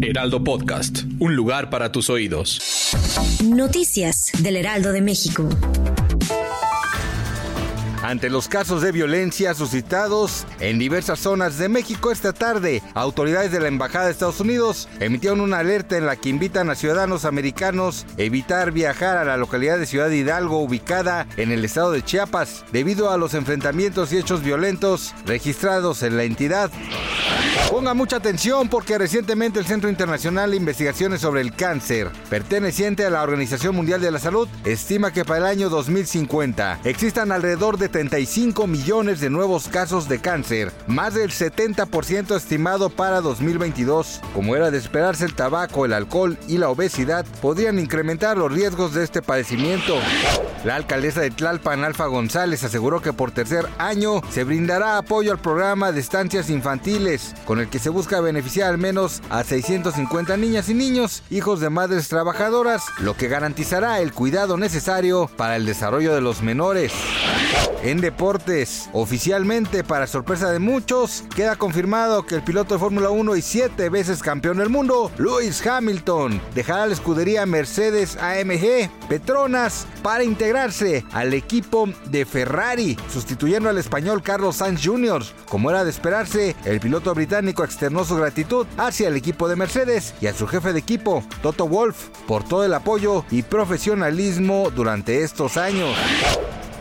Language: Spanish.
Heraldo Podcast, un lugar para tus oídos. Noticias del Heraldo de México. Ante los casos de violencia suscitados en diversas zonas de México esta tarde, autoridades de la Embajada de Estados Unidos emitieron una alerta en la que invitan a ciudadanos americanos a evitar viajar a la localidad de Ciudad Hidalgo ubicada en el estado de Chiapas debido a los enfrentamientos y hechos violentos registrados en la entidad. Ponga mucha atención porque recientemente el Centro Internacional de Investigaciones sobre el Cáncer, perteneciente a la Organización Mundial de la Salud, estima que para el año 2050 existan alrededor de 35 millones de nuevos casos de cáncer, más del 70% estimado para 2022. Como era de esperarse, el tabaco, el alcohol y la obesidad podrían incrementar los riesgos de este padecimiento. La alcaldesa de Tlalpan, Alfa González, aseguró que por tercer año se brindará apoyo al programa de estancias infantiles, con el que se busca beneficiar al menos a 650 niñas y niños, hijos de madres trabajadoras, lo que garantizará el cuidado necesario para el desarrollo de los menores. En deportes, oficialmente, para sorpresa de muchos, queda confirmado que el piloto de Fórmula 1 y siete veces campeón del mundo, Lewis Hamilton, dejará la escudería Mercedes AMG Petronas para integrarse al equipo de Ferrari, sustituyendo al español Carlos Sainz Jr. Como era de esperarse, el piloto británico externó su gratitud hacia el equipo de Mercedes y a su jefe de equipo, Toto Wolff, por todo el apoyo y profesionalismo durante estos años.